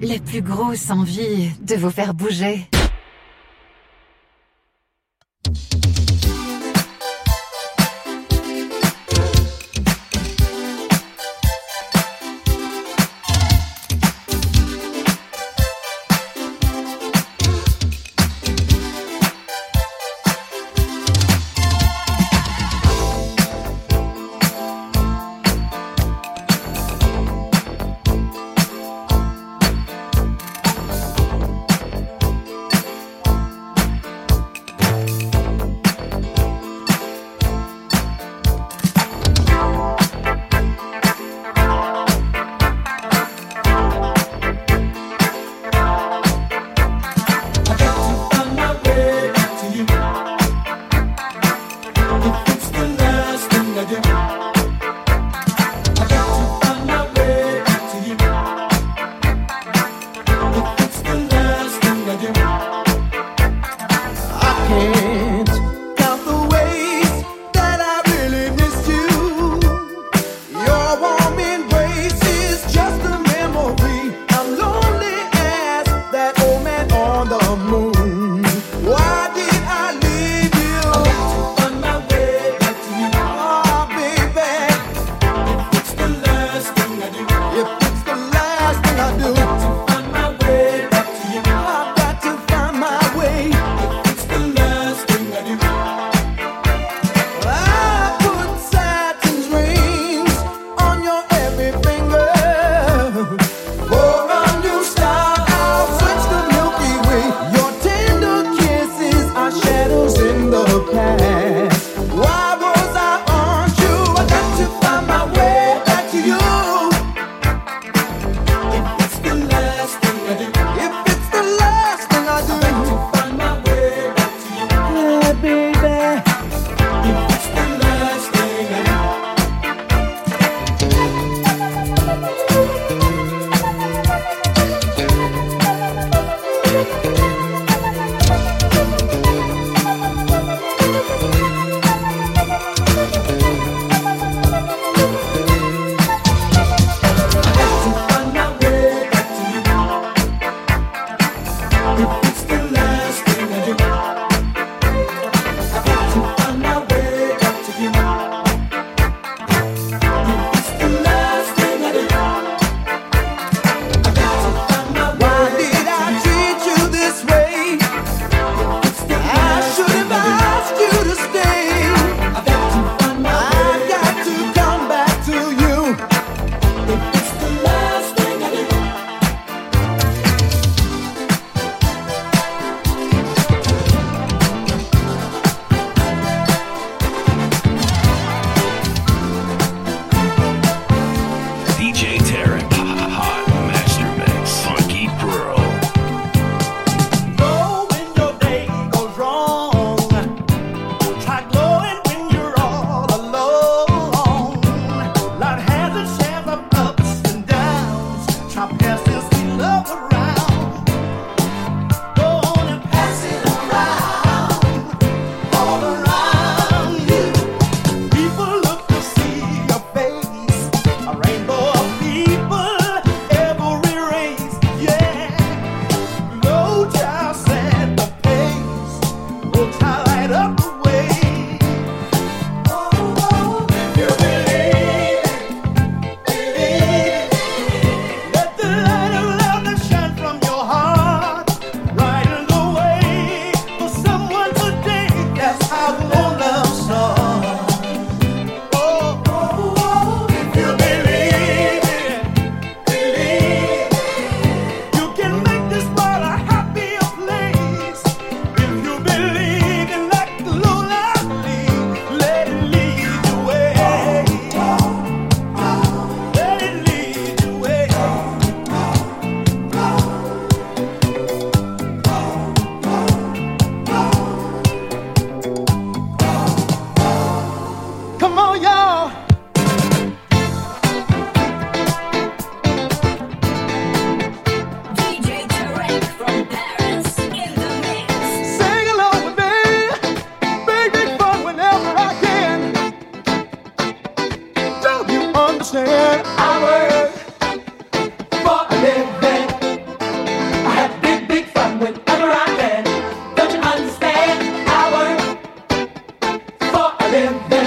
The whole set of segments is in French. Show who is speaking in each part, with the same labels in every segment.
Speaker 1: la plus grosse envie de vous faire bouger.
Speaker 2: bam, bam.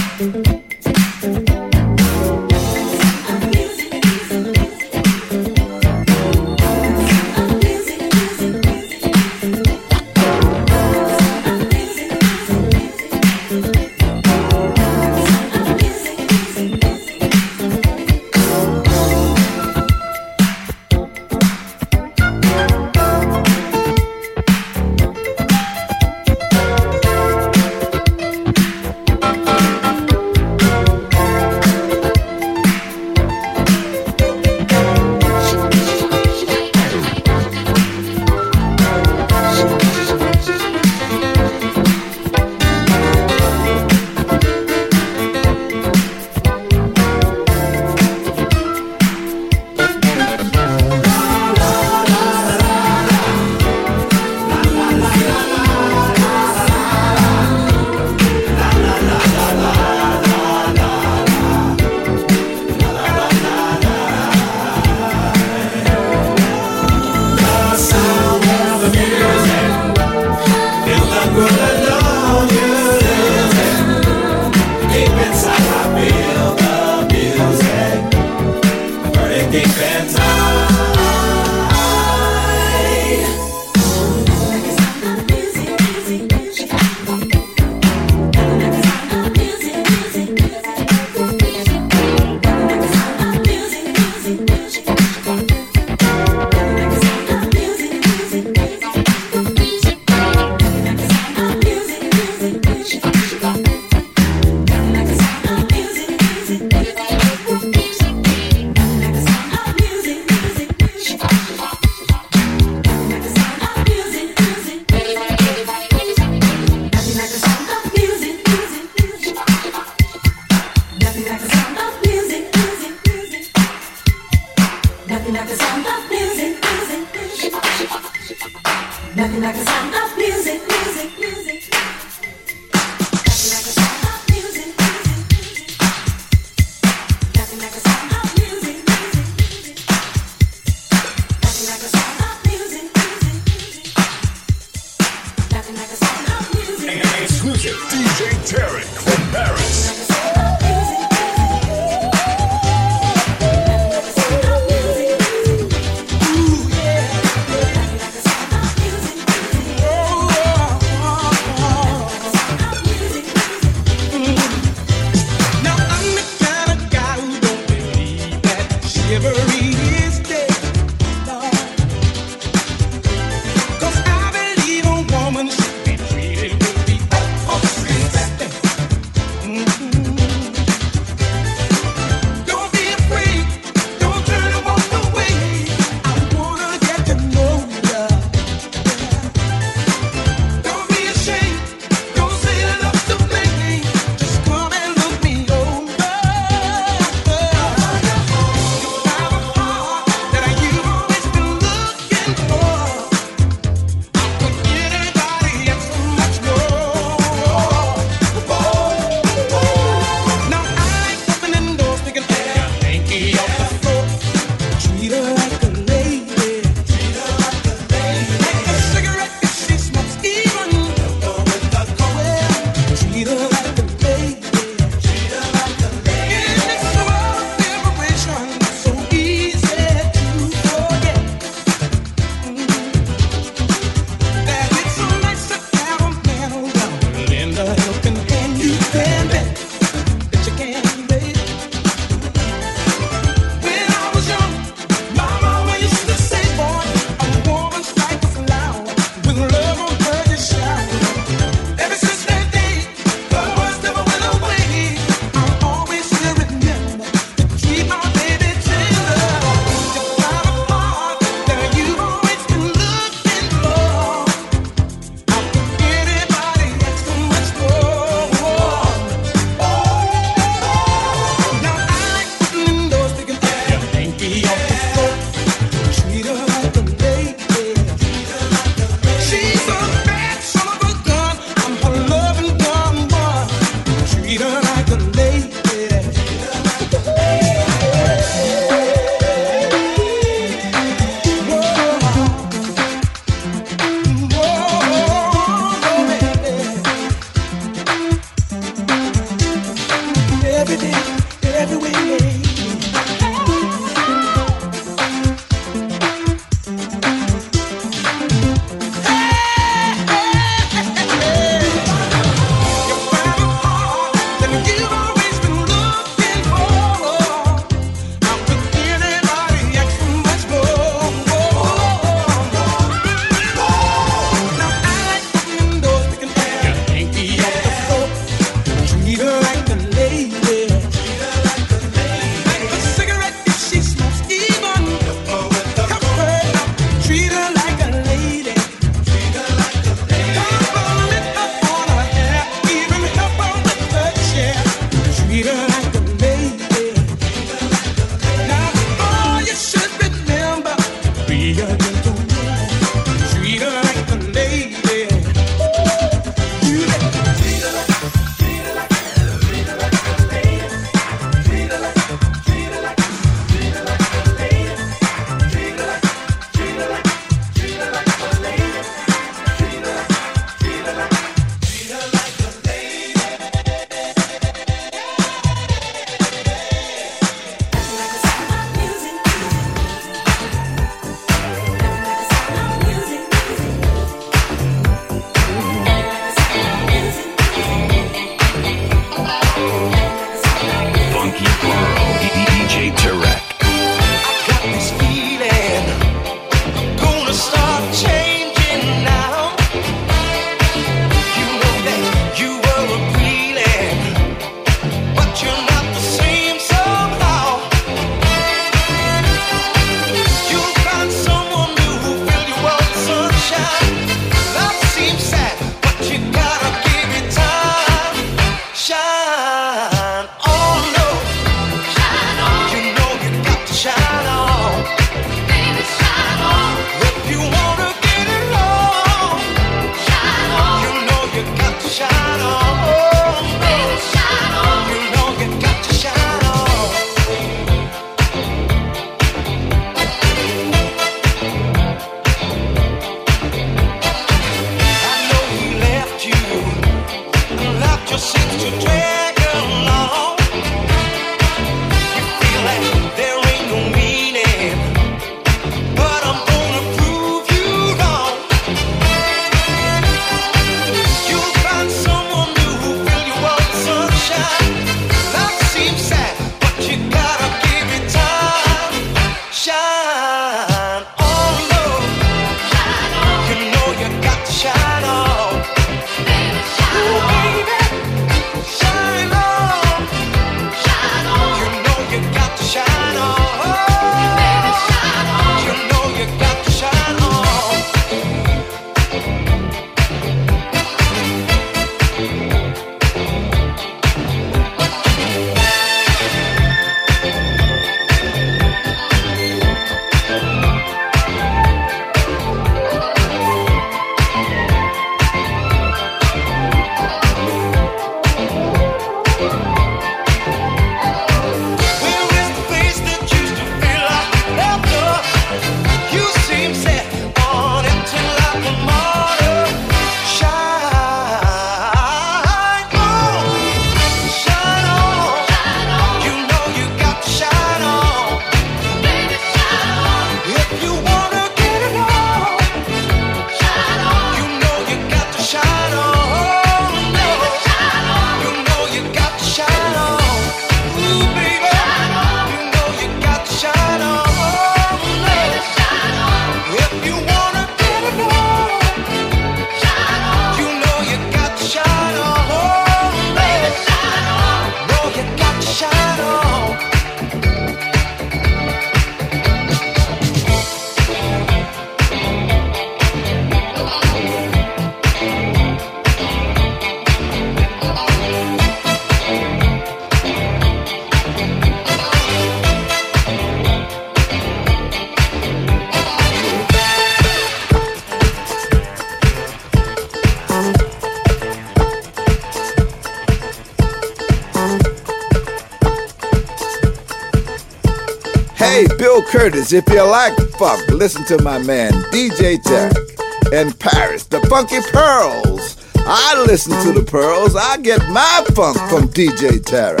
Speaker 2: If you like funk, listen to my man DJ Tarek in Paris, the Funky Pearls. I listen to the Pearls. I get my funk from DJ Tarek.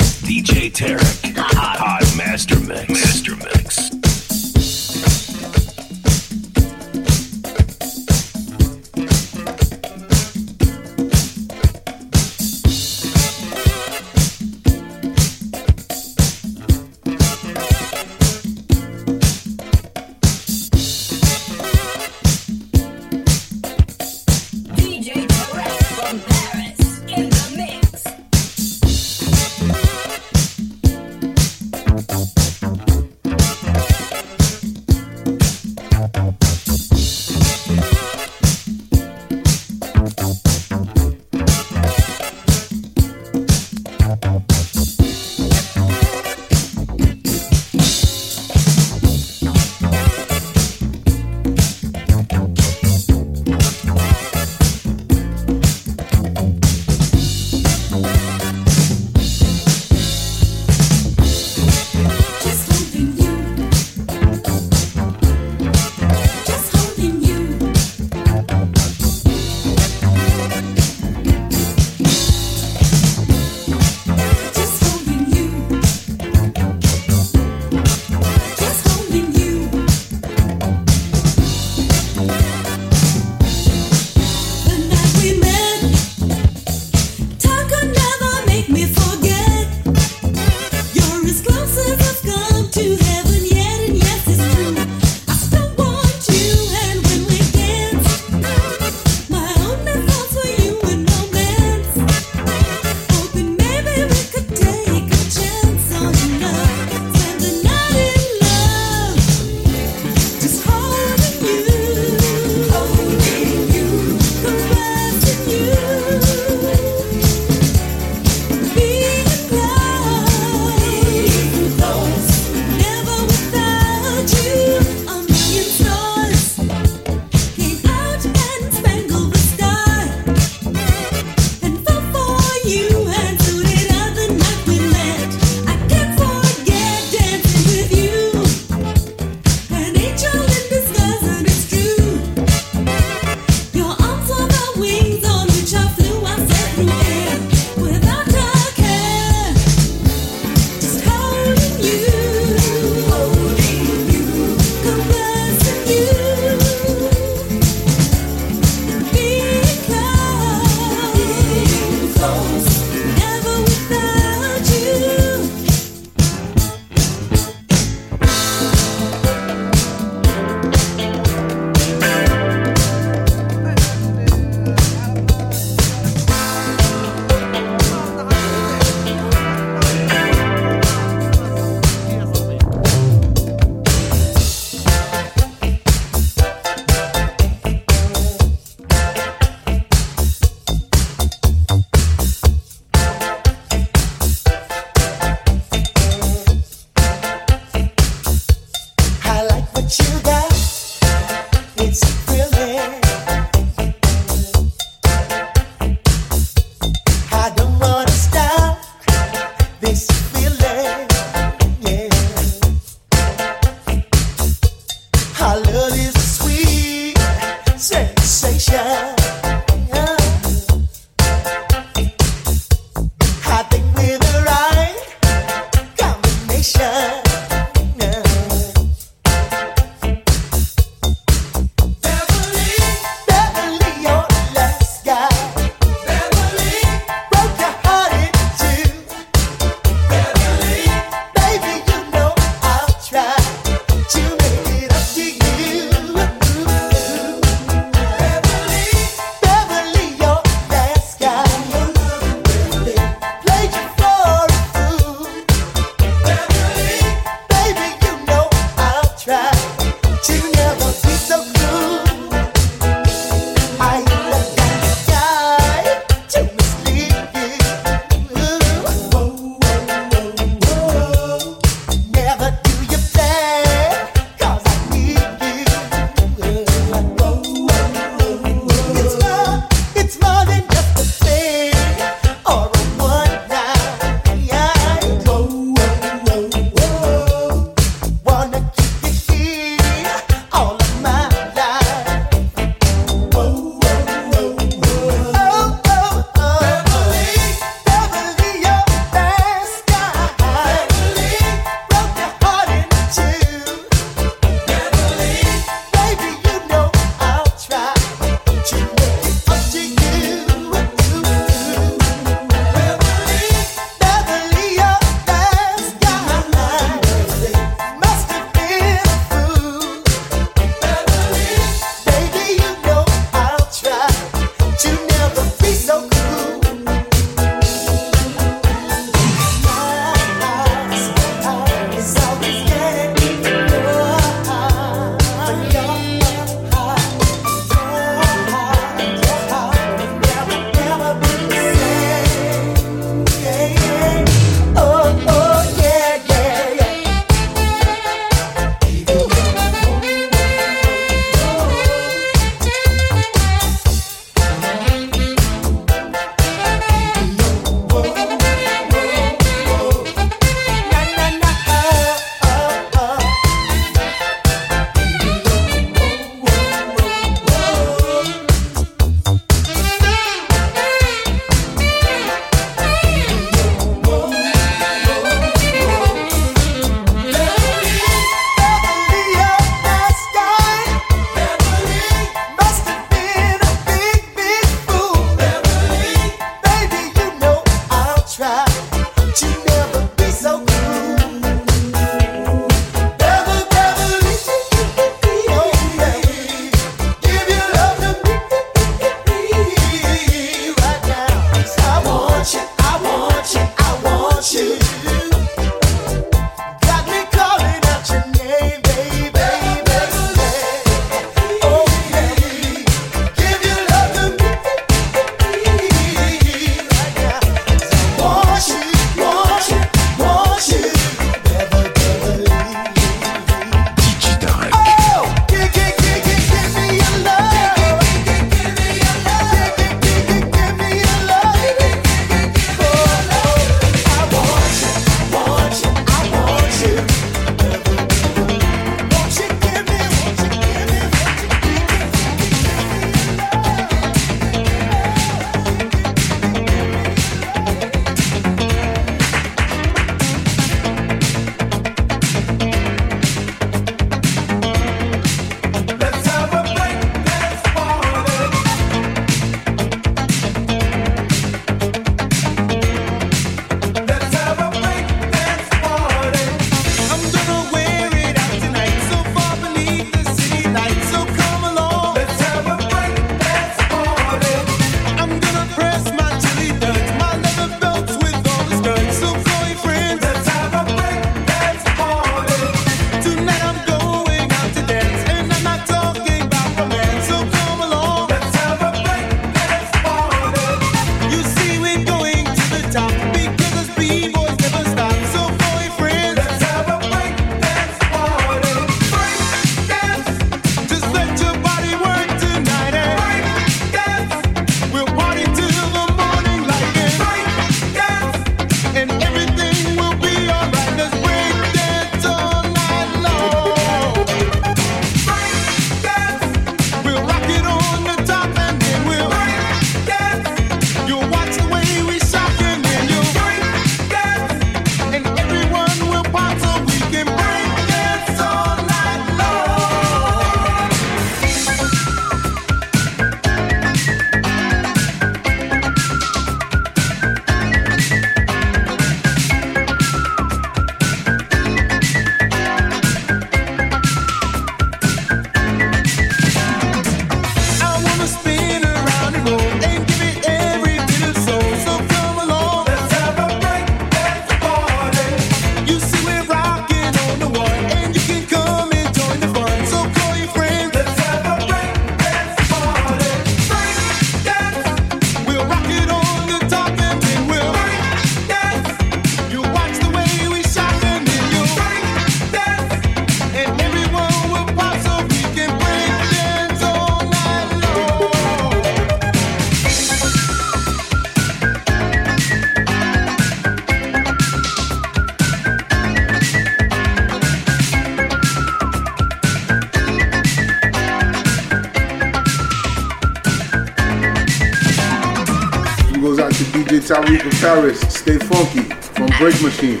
Speaker 3: To DJ Tariq of Paris. Stay funky from Break Machine.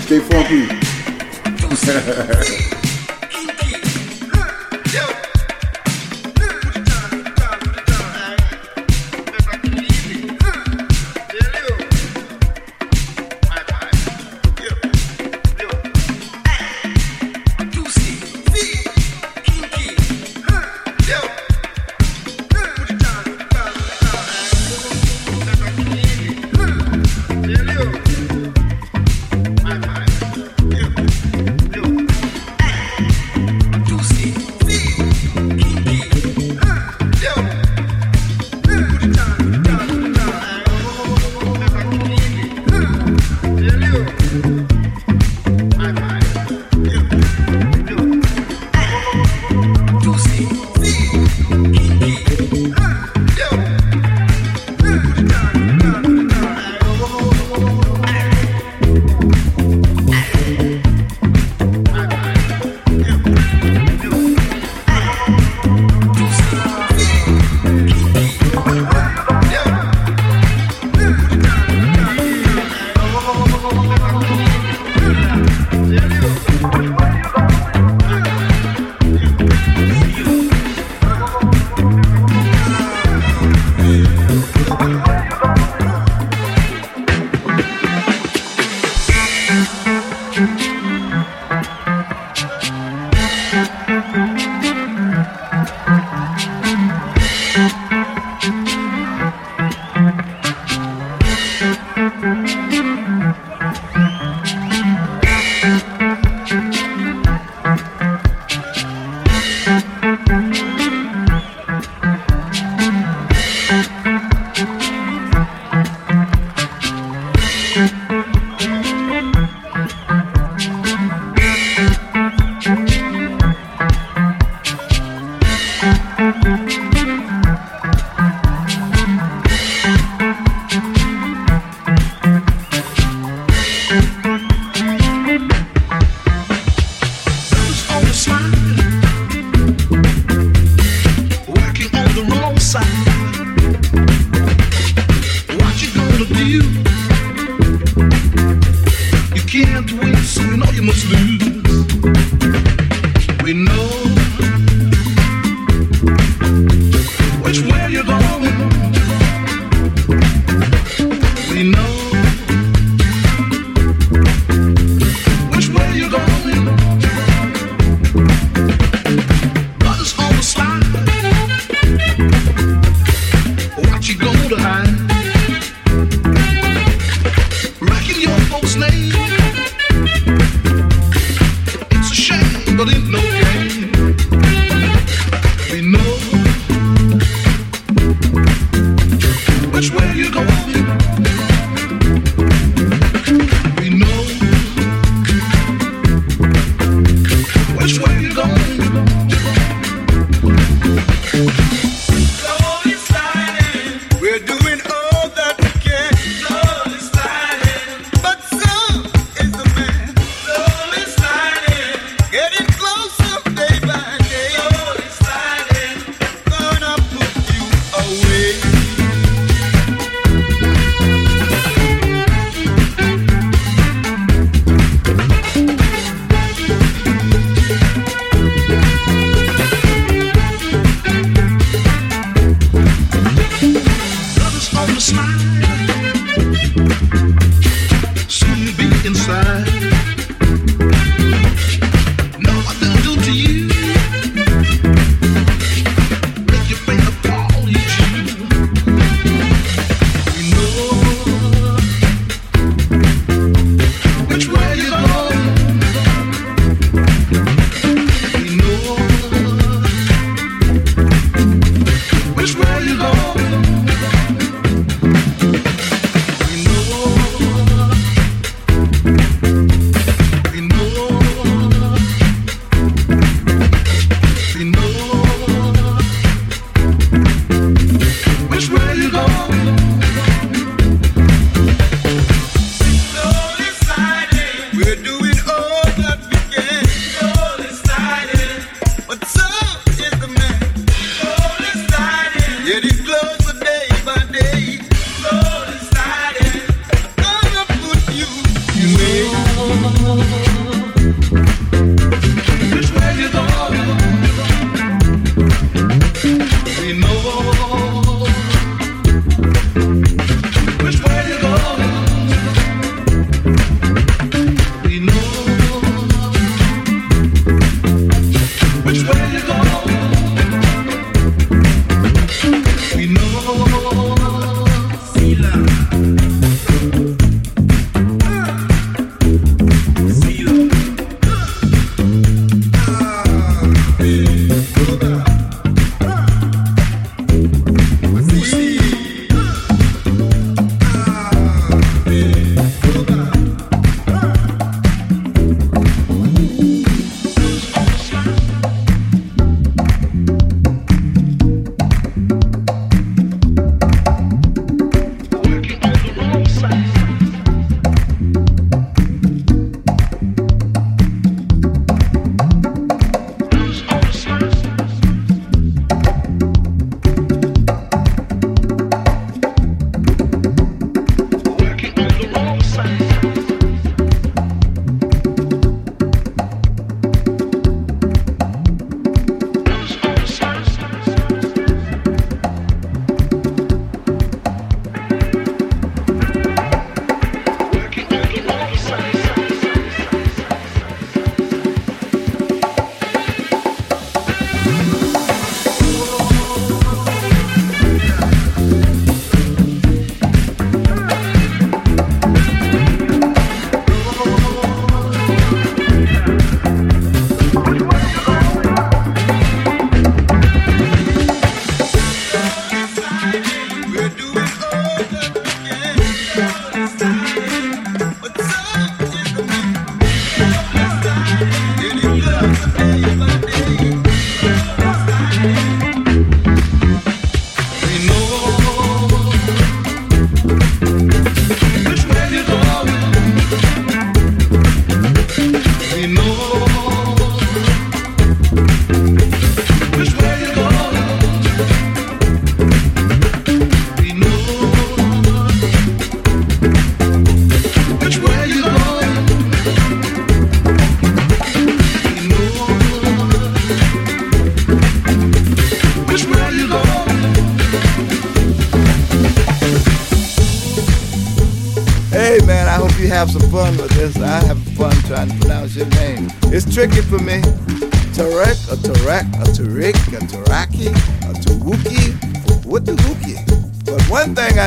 Speaker 3: Stay funky.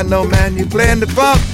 Speaker 2: one thing I know, man, you playing the funk.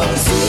Speaker 2: I'll see